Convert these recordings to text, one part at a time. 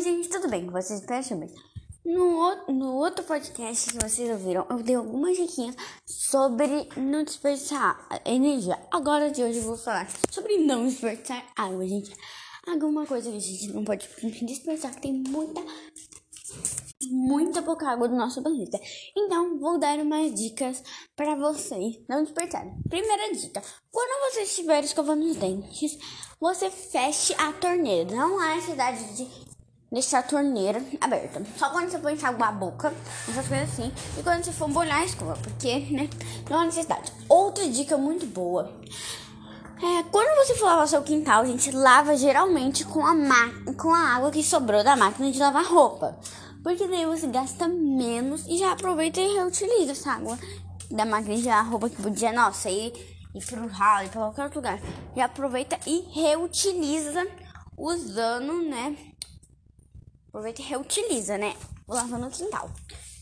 Oi, gente, tudo bem com vocês? Peço bem. No, no outro podcast que vocês ouviram, eu dei algumas diquinhas sobre não desperdiçar energia. Agora de hoje eu vou falar sobre não desperdiçar água, gente. Alguma coisa que a gente não pode desperdiçar, que tem muita, muita pouca água no nosso planeta. Então, vou dar umas dicas para vocês não desperdiçarem. Primeira dica: quando você estiver escovando os dentes, você feche a torneira. Não há necessidade de deixar a torneira aberta. Só quando você põe água na boca, essas coisas assim. E quando você for molhar a escova, porque, né, não há necessidade. Outra dica muito boa. É, quando você for lavar seu quintal, a gente lava geralmente com a, com a água que sobrou da máquina de lavar roupa. Porque daí você gasta menos e já aproveita e reutiliza essa água da máquina de lavar roupa que podia, nossa, ir, ir pro ralo, ir pra qualquer outro lugar. Já aproveita e reutiliza usando, né? Aproveita e reutiliza, né? Lavando no quintal.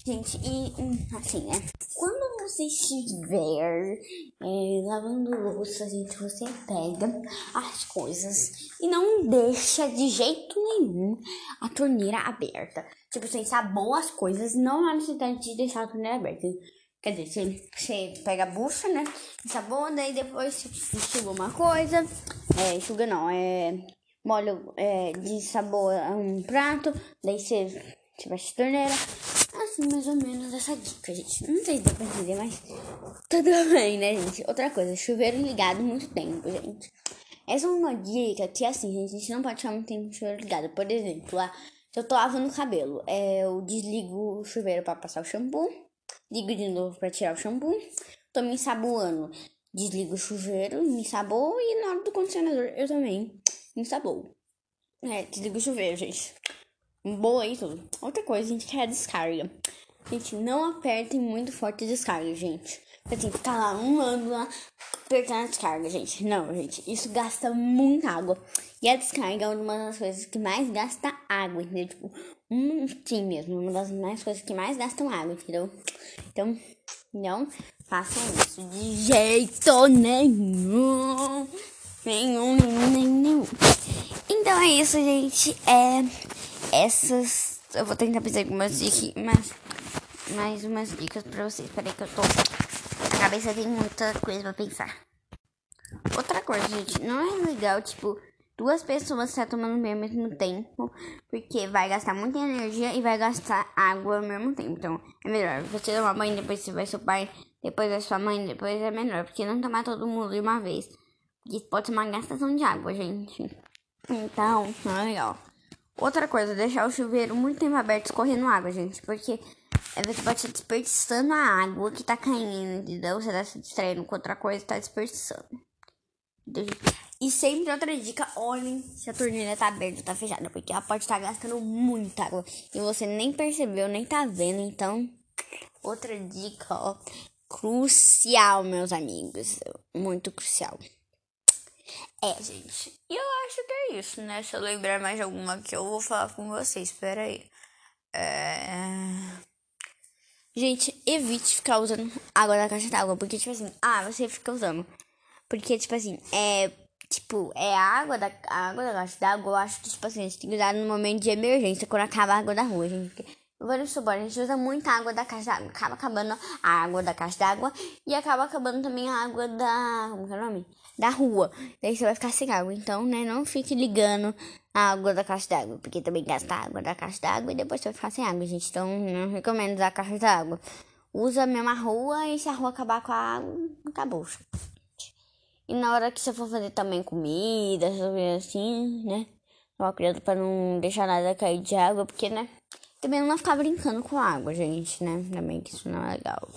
Gente, e hum, assim, né? Quando você estiver é, lavando louça, gente, você pega as coisas e não deixa de jeito nenhum a torneira aberta. Tipo, você ensaboa as coisas, não há necessidade de deixar a torneira aberta. Quer dizer, você, você pega a bucha, né? Ensaboa, daí depois você enxuga uma coisa. É, enxuga não, é molha é, de sabor a um prato, daí você, você vai torneira. Assim, mais ou menos essa dica, gente. Não sei se dá pra entender, mas tudo bem, né, gente? Outra coisa, chuveiro ligado muito tempo, gente. Essa é uma dica que, assim, gente, a gente não pode ficar muito tempo chuveiro ligado. Por exemplo, lá, se eu tô lavando o cabelo, é, eu desligo o chuveiro para passar o shampoo, ligo de novo para tirar o shampoo, tô me ensaboando, desligo o chuveiro, me ensaboo e na hora do condicionador eu também ensaboo. É, desliga o chuveiro, gente. Boa aí tudo. Outra coisa, gente, que é a descarga. Gente, não apertem muito forte a descarga, gente. Você tem que ficar lá um ano lá apertando a descarga, gente. Não, gente, isso gasta muita água. E a descarga é uma das coisas que mais gasta água, entendeu? Tipo, um, sim mesmo, uma das mais coisas que mais gastam água, entendeu? Então, não façam isso de jeito nenhum. Nenhum, nenhum, nenhum. Então é isso, gente. É essas. Eu vou tentar pensar algumas dicas, mas mais umas dicas pra vocês. Peraí que eu tô. A cabeça tem muita coisa pra pensar. Outra coisa, gente, não é legal, tipo, duas pessoas estar tomando banho ao mesmo tempo, porque vai gastar muita energia e vai gastar água ao mesmo tempo. Então, é melhor você tomar banho, depois você vai seu pai, depois vai sua mãe, depois é melhor, porque não tomar todo mundo de uma vez. Isso pode ser uma gastação de água, gente. Então, não é legal. Outra coisa, deixar o chuveiro muito tempo aberto escorrendo água, gente. Porque você pode estar desperdiçando a água que tá caindo, entendeu? Você tá se distraindo com outra coisa e tá desperdiçando. E sempre outra dica, olhem se a torneira tá aberta ou tá fechada. Porque ela pode estar gastando muita água. E você nem percebeu, nem tá vendo. Então, outra dica, ó. Crucial, meus amigos. Muito crucial. É, gente. E eu acho que é isso, né? Se eu lembrar mais de alguma que eu vou falar com vocês. Espera aí. É... Gente, evite ficar usando água da caixa d'água. Porque, tipo assim, ah, você fica usando. Porque, tipo assim, é. Tipo, é água da, água da caixa d'água. Eu acho que, tipo assim, a gente tem que usar no momento de emergência, quando acaba a água da rua, gente. Porque, Vamos supor, a gente usa muita água da caixa d'água. Acaba acabando a água da caixa d'água. E acaba acabando também a água da. Como é o nome? Da rua. Daí você vai ficar sem água. Então, né? Não fique ligando a água da caixa d'água. Porque também gasta a água da caixa d'água. E depois você vai ficar sem água, gente. Então, não recomendo usar a caixa d'água. Usa a mesma rua. E se a rua acabar com a água, acabou. E na hora que você for fazer também comida, assim, né? Toma cuidado pra não deixar nada cair de água. Porque, né? Também não ficar brincando com água, gente, né? Também que isso não é legal.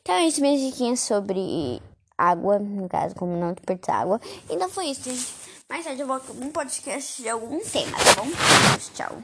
Então é isso, minhas diquinhas sobre água, no caso, como não desperdiçar água. Então foi isso, gente. Mais tarde eu volto com um podcast de algum tema, tá bom? Tchau.